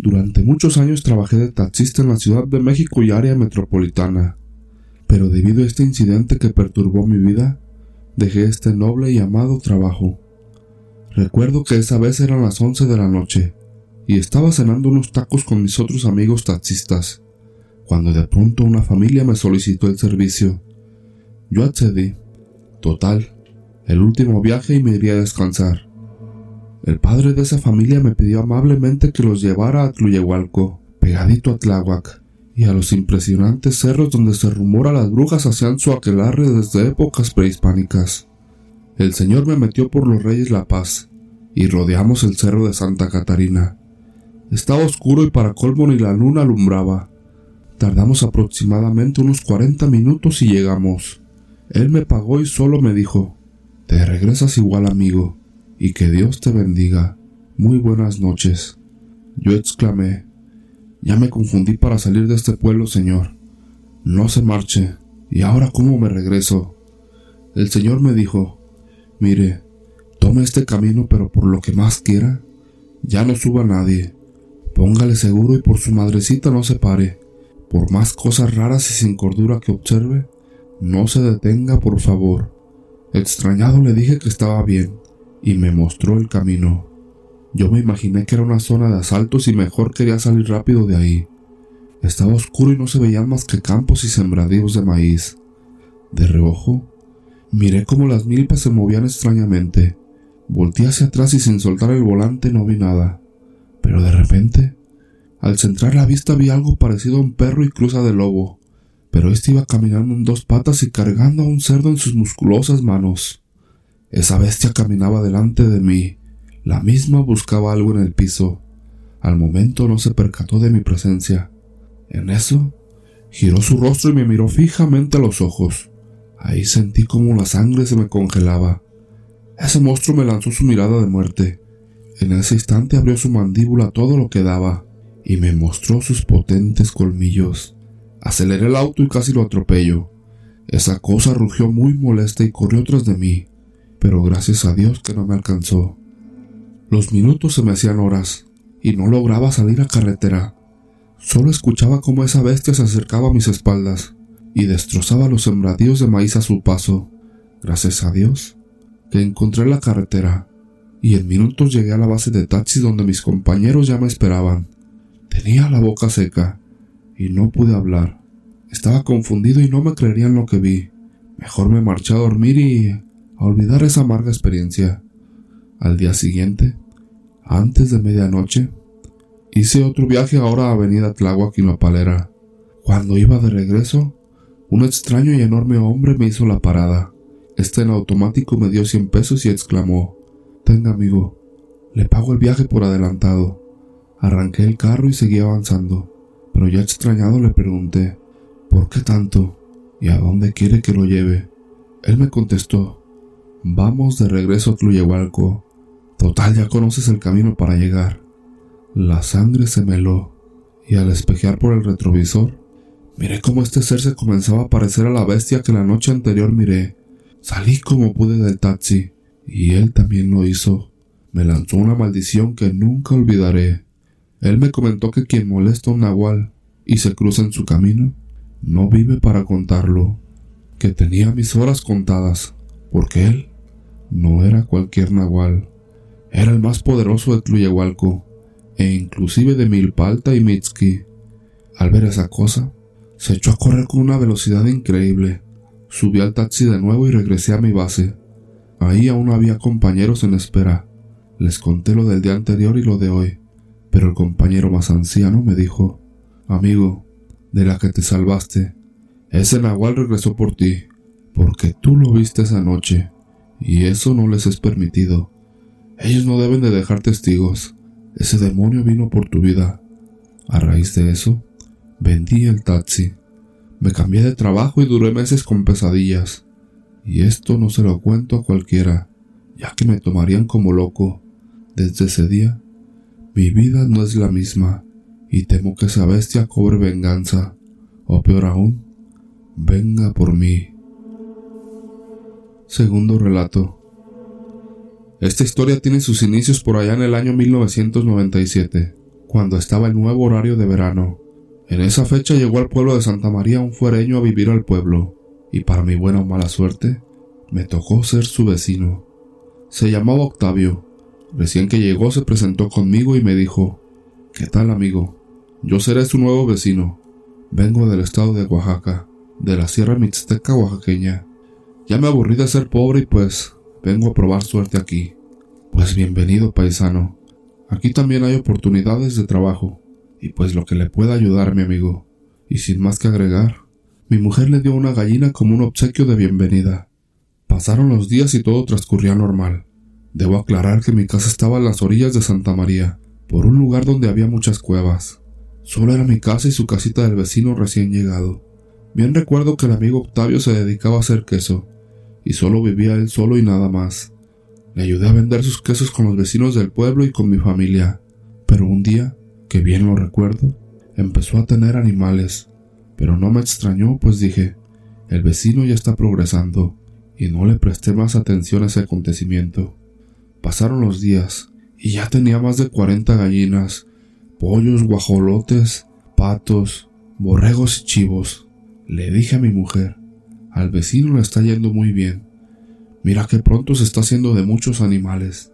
Durante muchos años trabajé de taxista en la Ciudad de México y área metropolitana, pero debido a este incidente que perturbó mi vida, dejé este noble y amado trabajo. Recuerdo que esa vez eran las once de la noche y estaba cenando unos tacos con mis otros amigos taxistas, cuando de pronto una familia me solicitó el servicio. Yo accedí. Total, el último viaje y me iría a descansar. El padre de esa familia me pidió amablemente que los llevara a Tluyehualco, pegadito a Tláhuac, y a los impresionantes cerros donde se rumora las brujas hacían su aquelarre desde épocas prehispánicas. El señor me metió por los Reyes La Paz, y rodeamos el cerro de Santa Catarina. Estaba oscuro y para colmo ni la luna alumbraba. Tardamos aproximadamente unos cuarenta minutos y llegamos. Él me pagó y solo me dijo, Te regresas igual amigo, y que Dios te bendiga. Muy buenas noches. Yo exclamé, Ya me confundí para salir de este pueblo, señor. No se marche. ¿Y ahora cómo me regreso? El señor me dijo, Mire, tome este camino, pero por lo que más quiera, ya no suba nadie. Póngale seguro y por su madrecita no se pare. Por más cosas raras y sin cordura que observe, no se detenga, por favor. Extrañado le dije que estaba bien, y me mostró el camino. Yo me imaginé que era una zona de asaltos y mejor quería salir rápido de ahí. Estaba oscuro y no se veían más que campos y sembradíos de maíz. De reojo, miré cómo las milpas se movían extrañamente. Volté hacia atrás y sin soltar el volante no vi nada. Pero de repente, al centrar la vista vi algo parecido a un perro y cruza de lobo, pero este iba caminando en dos patas y cargando a un cerdo en sus musculosas manos. Esa bestia caminaba delante de mí, la misma buscaba algo en el piso. Al momento no se percató de mi presencia. En eso, giró su rostro y me miró fijamente a los ojos. Ahí sentí como la sangre se me congelaba. Ese monstruo me lanzó su mirada de muerte. En ese instante abrió su mandíbula todo lo que daba y me mostró sus potentes colmillos. Aceleré el auto y casi lo atropello. Esa cosa rugió muy molesta y corrió tras de mí, pero gracias a Dios que no me alcanzó. Los minutos se me hacían horas y no lograba salir a carretera. Solo escuchaba cómo esa bestia se acercaba a mis espaldas y destrozaba los sembradíos de maíz a su paso. Gracias a Dios que encontré la carretera y en minutos llegué a la base de taxi donde mis compañeros ya me esperaban. Tenía la boca seca y no pude hablar. Estaba confundido y no me creerían lo que vi. Mejor me marché a dormir y a olvidar esa amarga experiencia. Al día siguiente, antes de medianoche, hice otro viaje ahora a Avenida Tláhuac y. Cuando iba de regreso, un extraño y enorme hombre me hizo la parada. Este en automático me dio cien pesos y exclamó Tenga, amigo, le pago el viaje por adelantado. Arranqué el carro y seguí avanzando, pero ya extrañado le pregunté, ¿por qué tanto? ¿Y a dónde quiere que lo lleve? Él me contestó, vamos de regreso a Tluyehualco. Total, ya conoces el camino para llegar. La sangre se me y al espejear por el retrovisor, miré cómo este ser se comenzaba a parecer a la bestia que la noche anterior miré. Salí como pude del taxi y él también lo hizo. Me lanzó una maldición que nunca olvidaré. Él me comentó que quien molesta a un nahual y se cruza en su camino, no vive para contarlo, que tenía mis horas contadas, porque él no era cualquier nahual, era el más poderoso de Tluyehualco, e inclusive de Milpalta y Mitski. Al ver esa cosa, se echó a correr con una velocidad increíble. Subí al taxi de nuevo y regresé a mi base. Ahí aún había compañeros en espera. Les conté lo del día anterior y lo de hoy, pero el compañero más anciano me dijo, Amigo, de la que te salvaste, ese nahual regresó por ti, porque tú lo viste esa noche, y eso no les es permitido. Ellos no deben de dejar testigos. Ese demonio vino por tu vida. A raíz de eso, vendí el taxi. Me cambié de trabajo y duré meses con pesadillas. Y esto no se lo cuento a cualquiera, ya que me tomarían como loco. Desde ese día, mi vida no es la misma, y temo que esa bestia cobre venganza, o peor aún, venga por mí. Segundo relato. Esta historia tiene sus inicios por allá en el año 1997. cuando estaba el nuevo horario de verano. En esa fecha llegó al pueblo de Santa María un fuereño a vivir al pueblo, y para mi buena o mala suerte, me tocó ser su vecino. Se llamaba Octavio. Recién que llegó se presentó conmigo y me dijo, ¿Qué tal amigo? Yo seré su nuevo vecino. Vengo del estado de Oaxaca, de la Sierra Mixteca oaxaqueña. Ya me aburrí de ser pobre y pues vengo a probar suerte aquí. Pues bienvenido, paisano. Aquí también hay oportunidades de trabajo, y pues lo que le pueda ayudar, mi amigo. Y sin más que agregar, mi mujer le dio una gallina como un obsequio de bienvenida. Pasaron los días y todo transcurría normal. Debo aclarar que mi casa estaba a las orillas de Santa María, por un lugar donde había muchas cuevas. Solo era mi casa y su casita del vecino recién llegado. Bien recuerdo que el amigo Octavio se dedicaba a hacer queso, y solo vivía él solo y nada más. Le ayudé a vender sus quesos con los vecinos del pueblo y con mi familia. Pero un día, que bien lo recuerdo, empezó a tener animales. Pero no me extrañó, pues dije, el vecino ya está progresando, y no le presté más atención a ese acontecimiento. Pasaron los días, y ya tenía más de cuarenta gallinas, pollos, guajolotes, patos, borregos y chivos. Le dije a mi mujer, al vecino le está yendo muy bien. Mira que pronto se está haciendo de muchos animales.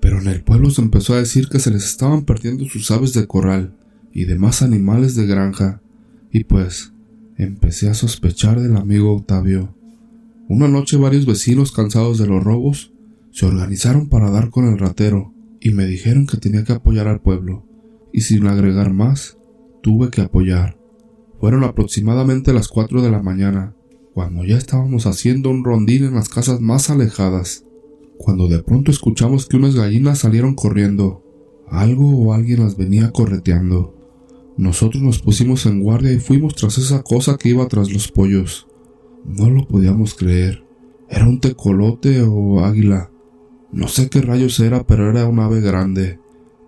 Pero en el pueblo se empezó a decir que se les estaban perdiendo sus aves de corral y demás animales de granja, y pues empecé a sospechar del amigo Octavio. Una noche varios vecinos cansados de los robos se organizaron para dar con el ratero y me dijeron que tenía que apoyar al pueblo, y sin agregar más, tuve que apoyar. Fueron aproximadamente las cuatro de la mañana, cuando ya estábamos haciendo un rondín en las casas más alejadas, cuando de pronto escuchamos que unas gallinas salieron corriendo. Algo o alguien las venía correteando. Nosotros nos pusimos en guardia y fuimos tras esa cosa que iba tras los pollos. No lo podíamos creer. Era un tecolote o águila. No sé qué rayos era, pero era un ave grande,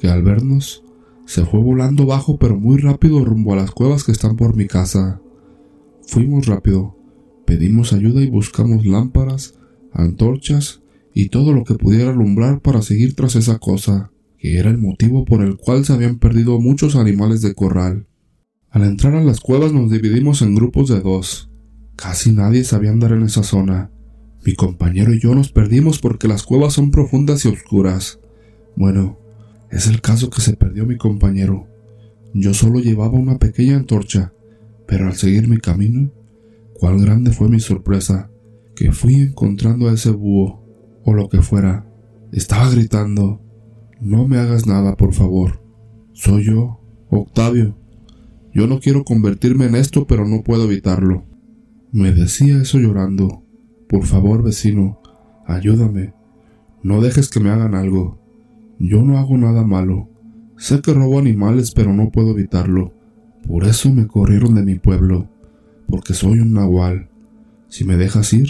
que al vernos se fue volando bajo pero muy rápido rumbo a las cuevas que están por mi casa. Fuimos rápido, Pedimos ayuda y buscamos lámparas, antorchas y todo lo que pudiera alumbrar para seguir tras esa cosa, que era el motivo por el cual se habían perdido muchos animales de corral. Al entrar a las cuevas nos dividimos en grupos de dos. Casi nadie sabía andar en esa zona. Mi compañero y yo nos perdimos porque las cuevas son profundas y oscuras. Bueno, es el caso que se perdió mi compañero. Yo solo llevaba una pequeña antorcha, pero al seguir mi camino Cuál grande fue mi sorpresa, que fui encontrando a ese búho, o lo que fuera. Estaba gritando, no me hagas nada, por favor. Soy yo, Octavio. Yo no quiero convertirme en esto, pero no puedo evitarlo. Me decía eso llorando. Por favor, vecino, ayúdame. No dejes que me hagan algo. Yo no hago nada malo. Sé que robo animales, pero no puedo evitarlo. Por eso me corrieron de mi pueblo porque soy un nahual. Si me dejas ir,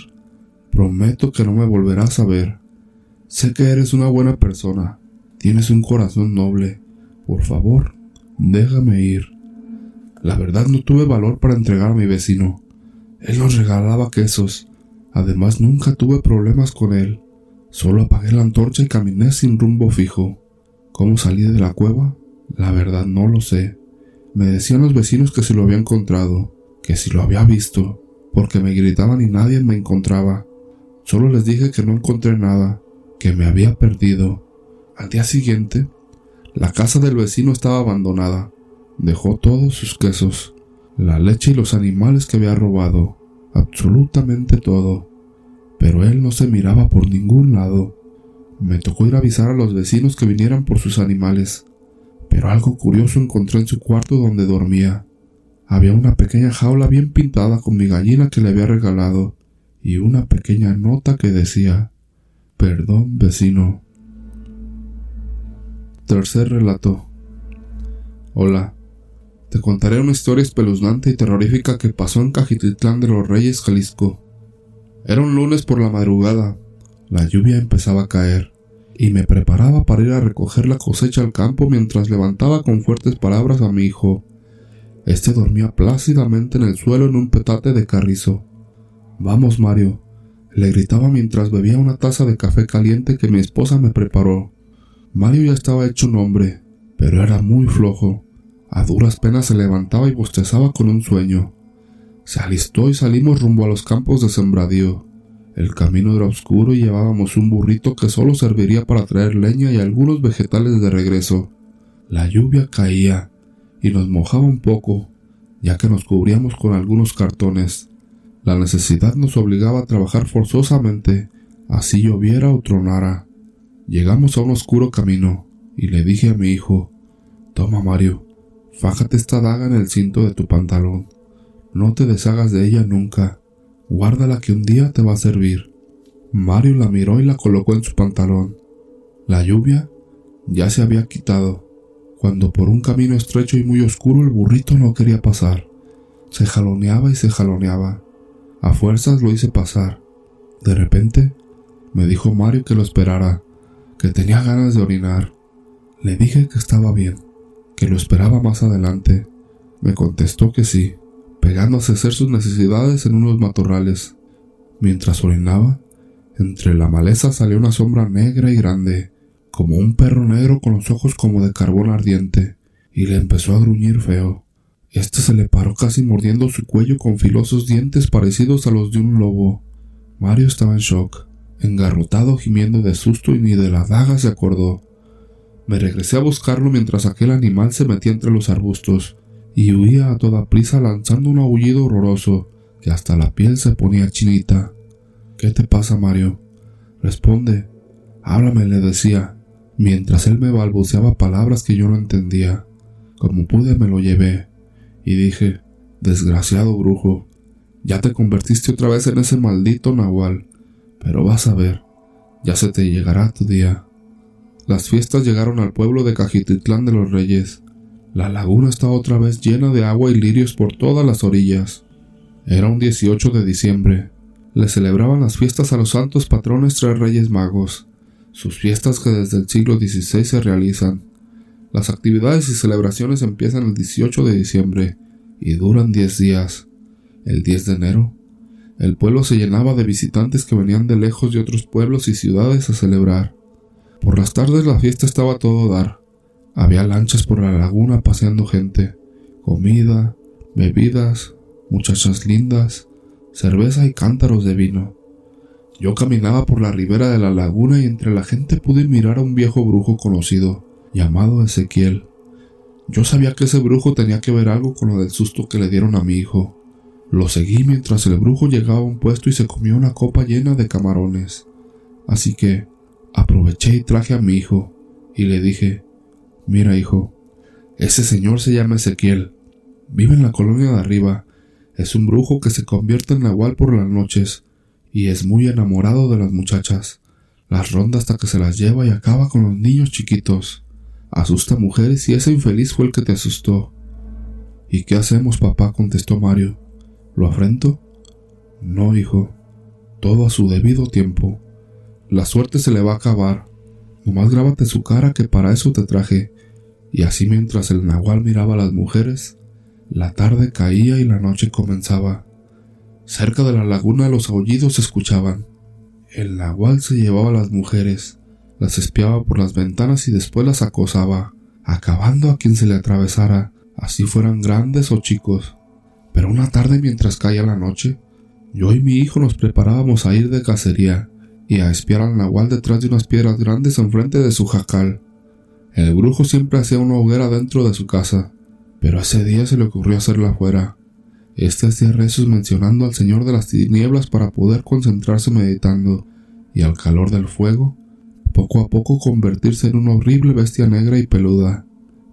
prometo que no me volverás a ver. Sé que eres una buena persona, tienes un corazón noble. Por favor, déjame ir. La verdad no tuve valor para entregar a mi vecino. Él nos regalaba quesos. Además nunca tuve problemas con él. Solo apagué la antorcha y caminé sin rumbo fijo. ¿Cómo salí de la cueva? La verdad no lo sé. Me decían los vecinos que se lo había encontrado que si lo había visto, porque me gritaban y nadie me encontraba. Solo les dije que no encontré nada, que me había perdido. Al día siguiente, la casa del vecino estaba abandonada. Dejó todos sus quesos, la leche y los animales que había robado, absolutamente todo. Pero él no se miraba por ningún lado. Me tocó ir a avisar a los vecinos que vinieran por sus animales, pero algo curioso encontré en su cuarto donde dormía. Había una pequeña jaula bien pintada con mi gallina que le había regalado y una pequeña nota que decía Perdón, vecino. Tercer relato. Hola. Te contaré una historia espeluznante y terrorífica que pasó en Cajititlán de los Reyes, Jalisco. Era un lunes por la madrugada. La lluvia empezaba a caer y me preparaba para ir a recoger la cosecha al campo mientras levantaba con fuertes palabras a mi hijo, este dormía plácidamente en el suelo en un petate de carrizo. Vamos, Mario, le gritaba mientras bebía una taza de café caliente que mi esposa me preparó. Mario ya estaba hecho un hombre. pero era muy flojo. A duras penas se levantaba y bostezaba con un sueño. Se alistó y salimos rumbo a los campos de sembradío. El camino era oscuro y llevábamos un burrito que solo serviría para traer leña y algunos vegetales de regreso. La lluvia caía y nos mojaba un poco, ya que nos cubríamos con algunos cartones. La necesidad nos obligaba a trabajar forzosamente, así lloviera o tronara. Llegamos a un oscuro camino, y le dije a mi hijo, Toma Mario, fájate esta daga en el cinto de tu pantalón. No te deshagas de ella nunca. Guárdala que un día te va a servir. Mario la miró y la colocó en su pantalón. La lluvia ya se había quitado, cuando por un camino estrecho y muy oscuro el burrito no quería pasar. Se jaloneaba y se jaloneaba. A fuerzas lo hice pasar. De repente, me dijo Mario que lo esperara, que tenía ganas de orinar. Le dije que estaba bien, que lo esperaba más adelante. Me contestó que sí, pegándose a hacer sus necesidades en unos matorrales. Mientras orinaba, entre la maleza salió una sombra negra y grande, como un perro negro con los ojos como de carbón ardiente, y le empezó a gruñir feo. Este se le paró casi mordiendo su cuello con filosos dientes parecidos a los de un lobo. Mario estaba en shock, engarrotado gimiendo de susto y ni de la daga se acordó. Me regresé a buscarlo mientras aquel animal se metía entre los arbustos y huía a toda prisa lanzando un aullido horroroso que hasta la piel se ponía chinita. ¿Qué te pasa, Mario? Responde. Háblame, le decía, mientras él me balbuceaba palabras que yo no entendía. Como pude me lo llevé, y dije, desgraciado brujo, ya te convertiste otra vez en ese maldito nahual, pero vas a ver, ya se te llegará tu día. Las fiestas llegaron al pueblo de Cajititlán de los Reyes. La laguna estaba otra vez llena de agua y lirios por todas las orillas. Era un 18 de diciembre. Le celebraban las fiestas a los santos patrones tres reyes magos, sus fiestas que desde el siglo XVI se realizan. Las actividades y celebraciones empiezan el 18 de diciembre y duran 10 días. El 10 de enero, el pueblo se llenaba de visitantes que venían de lejos de otros pueblos y ciudades a celebrar. Por las tardes la fiesta estaba a todo dar. Había lanchas por la laguna paseando gente, comida, bebidas, muchachas lindas, cerveza y cántaros de vino. Yo caminaba por la ribera de la laguna y entre la gente pude mirar a un viejo brujo conocido, llamado Ezequiel. Yo sabía que ese brujo tenía que ver algo con lo del susto que le dieron a mi hijo. Lo seguí mientras el brujo llegaba a un puesto y se comió una copa llena de camarones. Así que, Aproveché y traje a mi hijo y le dije, mira hijo, ese señor se llama Ezequiel, vive en la colonia de arriba, es un brujo que se convierte en nahual por las noches y es muy enamorado de las muchachas, las ronda hasta que se las lleva y acaba con los niños chiquitos, asusta mujeres y ese infeliz fue el que te asustó. ¿Y qué hacemos, papá? contestó Mario. ¿Lo afrento? No, hijo, todo a su debido tiempo. La suerte se le va a acabar. Nomás grábate su cara que para eso te traje. Y así mientras el nahual miraba a las mujeres, la tarde caía y la noche comenzaba. Cerca de la laguna los aullidos se escuchaban. El nahual se llevaba a las mujeres, las espiaba por las ventanas y después las acosaba, acabando a quien se le atravesara, así fueran grandes o chicos. Pero una tarde mientras caía la noche, yo y mi hijo nos preparábamos a ir de cacería y a espiar al nahual detrás de unas piedras grandes enfrente de su jacal. El brujo siempre hacía una hoguera dentro de su casa, pero ese día se le ocurrió hacerla afuera. Este hacía rezos mencionando al Señor de las tinieblas para poder concentrarse meditando, y al calor del fuego, poco a poco convertirse en una horrible bestia negra y peluda.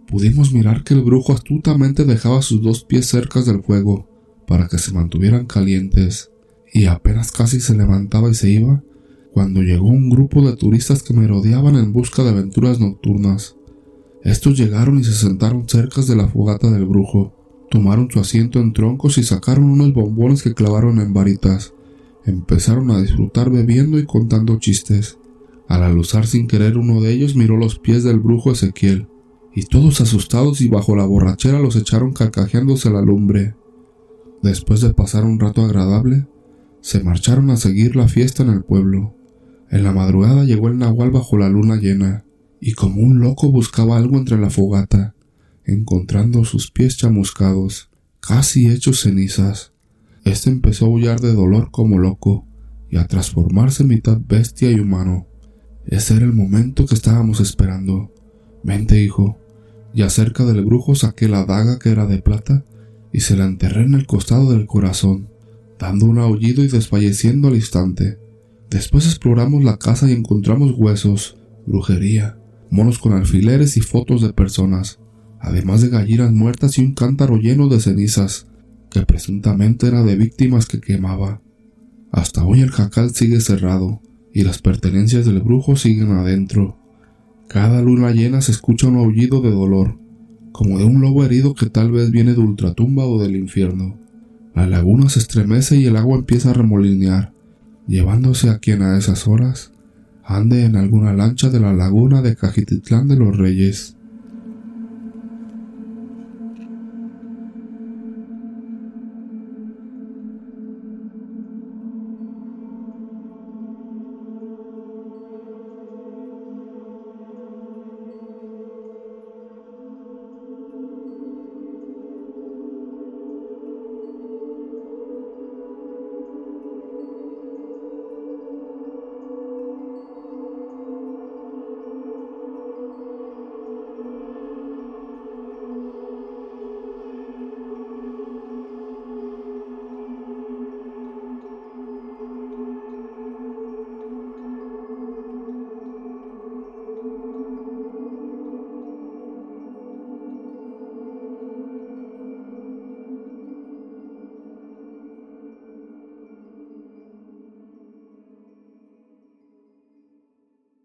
Pudimos mirar que el brujo astutamente dejaba sus dos pies cerca del fuego, para que se mantuvieran calientes, y apenas casi se levantaba y se iba, cuando llegó un grupo de turistas que me rodeaban en busca de aventuras nocturnas. Estos llegaron y se sentaron cerca de la fogata del brujo, tomaron su asiento en troncos y sacaron unos bombones que clavaron en varitas. Empezaron a disfrutar bebiendo y contando chistes. Al aluzar sin querer uno de ellos miró los pies del brujo Ezequiel, y todos asustados y bajo la borrachera los echaron carcajeándose la lumbre. Después de pasar un rato agradable, se marcharon a seguir la fiesta en el pueblo. En la madrugada llegó el nahual bajo la luna llena, y como un loco buscaba algo entre la fogata, encontrando sus pies chamuscados, casi hechos cenizas. Este empezó a aullar de dolor como loco y a transformarse en mitad bestia y humano. Ese era el momento que estábamos esperando. Vente, hijo. Y acerca del brujo saqué la daga que era de plata y se la enterré en el costado del corazón, dando un aullido y desfalleciendo al instante. Después exploramos la casa y encontramos huesos, brujería, monos con alfileres y fotos de personas, además de gallinas muertas y un cántaro lleno de cenizas, que presuntamente era de víctimas que quemaba. Hasta hoy el jacal sigue cerrado y las pertenencias del brujo siguen adentro. Cada luna llena se escucha un aullido de dolor, como de un lobo herido que tal vez viene de ultratumba o del infierno. La laguna se estremece y el agua empieza a remolinear, llevándose a quien a esas horas ande en alguna lancha de la laguna de Cajititlán de los Reyes.